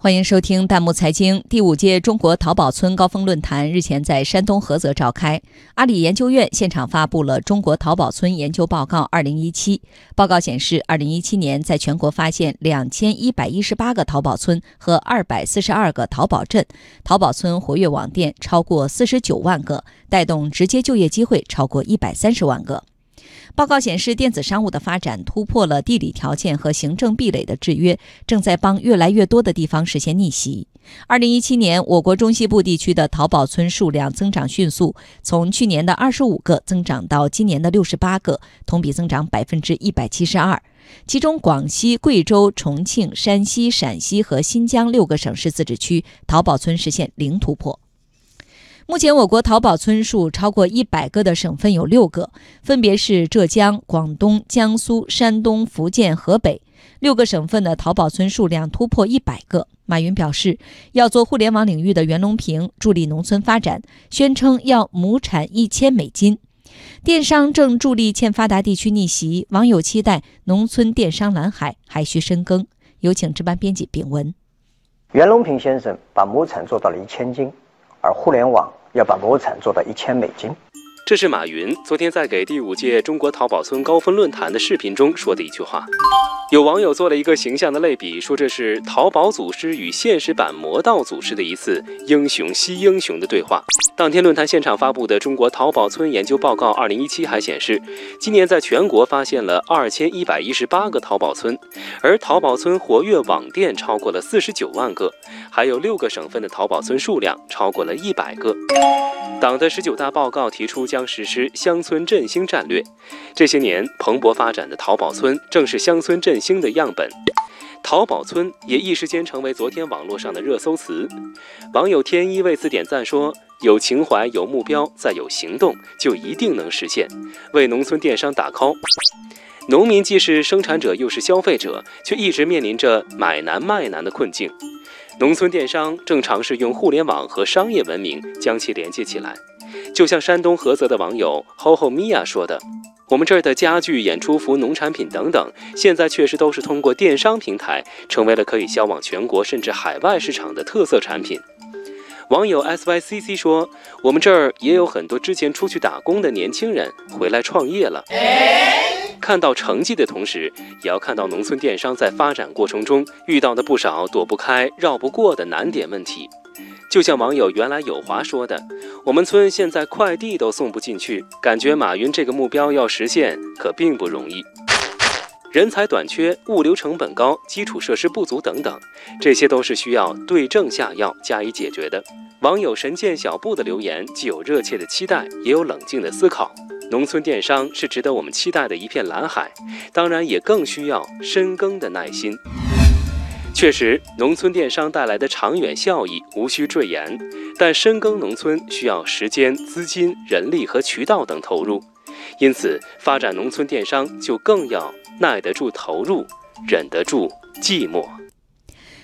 欢迎收听弹幕财经。第五届中国淘宝村高峰论坛日前在山东菏泽召开，阿里研究院现场发布了《中国淘宝村研究报告（二零一七）》。报告显示，二零一七年在全国发现两千一百一十八个淘宝村和二百四十二个淘宝镇，淘宝村活跃网店超过四十九万个，带动直接就业机会超过一百三十万个。报告显示，电子商务的发展突破了地理条件和行政壁垒的制约，正在帮越来越多的地方实现逆袭。二零一七年，我国中西部地区的淘宝村数量增长迅速，从去年的二十五个增长到今年的六十八个，同比增长百分之一百七十二。其中，广西、贵州、重庆、山西、陕西和新疆六个省市自治区淘宝村实现零突破。目前，我国淘宝村数超过一百个的省份有六个，分别是浙江、广东、江苏、山东、福建、河北。六个省份的淘宝村数量突破一百个。马云表示，要做互联网领域的袁隆平，助力农村发展，宣称要亩产一千美金。电商正助力欠发达地区逆袭，网友期待农村电商蓝海还需深耕。有请值班编辑丙文。袁隆平先生把亩产做到了一千斤，而互联网。要把国产做到一千美金。这是马云昨天在给第五届中国淘宝村高峰论坛的视频中说的一句话。有网友做了一个形象的类比，说这是淘宝祖师与现实版魔道祖师的一次英雄惜英雄的对话。当天论坛现场发布的《中国淘宝村研究报告（二零一七）》还显示，今年在全国发现了二千一百一十八个淘宝村，而淘宝村活跃网店超过了四十九万个，还有六个省份的淘宝村数量超过了一百个。党的十九大报告提出将实施乡村振兴战略。这些年蓬勃发展的淘宝村正是乡村振兴的样本。淘宝村也一时间成为昨天网络上的热搜词。网友天一为此点赞说：“有情怀、有目标，再有行动，就一定能实现。”为农村电商打 call。农民既是生产者又是消费者，却一直面临着买难卖难的困境。农村电商正尝试用互联网和商业文明将其连接起来，就像山东菏泽的网友 HoHo Mia 说的：“我们这儿的家具、演出服、农产品等等，现在确实都是通过电商平台，成为了可以销往全国甚至海外市场的特色产品。”网友 SYCC 说：“我们这儿也有很多之前出去打工的年轻人回来创业了。”看到成绩的同时，也要看到农村电商在发展过程中遇到的不少躲不开、绕不过的难点问题。就像网友原来有华说的：“我们村现在快递都送不进去，感觉马云这个目标要实现可并不容易。人才短缺、物流成本高、基础设施不足等等，这些都是需要对症下药加以解决的。”网友神剑小布的留言既有热切的期待，也有冷静的思考。农村电商是值得我们期待的一片蓝海，当然也更需要深耕的耐心。确实，农村电商带来的长远效益无需赘言，但深耕农村需要时间、资金、人力和渠道等投入，因此发展农村电商就更要耐得住投入，忍得住寂寞。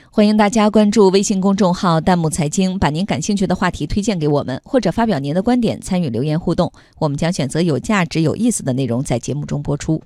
欢迎大家关注微信公众号“弹幕财经”，把您感兴趣的话题推荐给我们，或者发表您的观点，参与留言互动。我们将选择有价值、有意思的内容在节目中播出。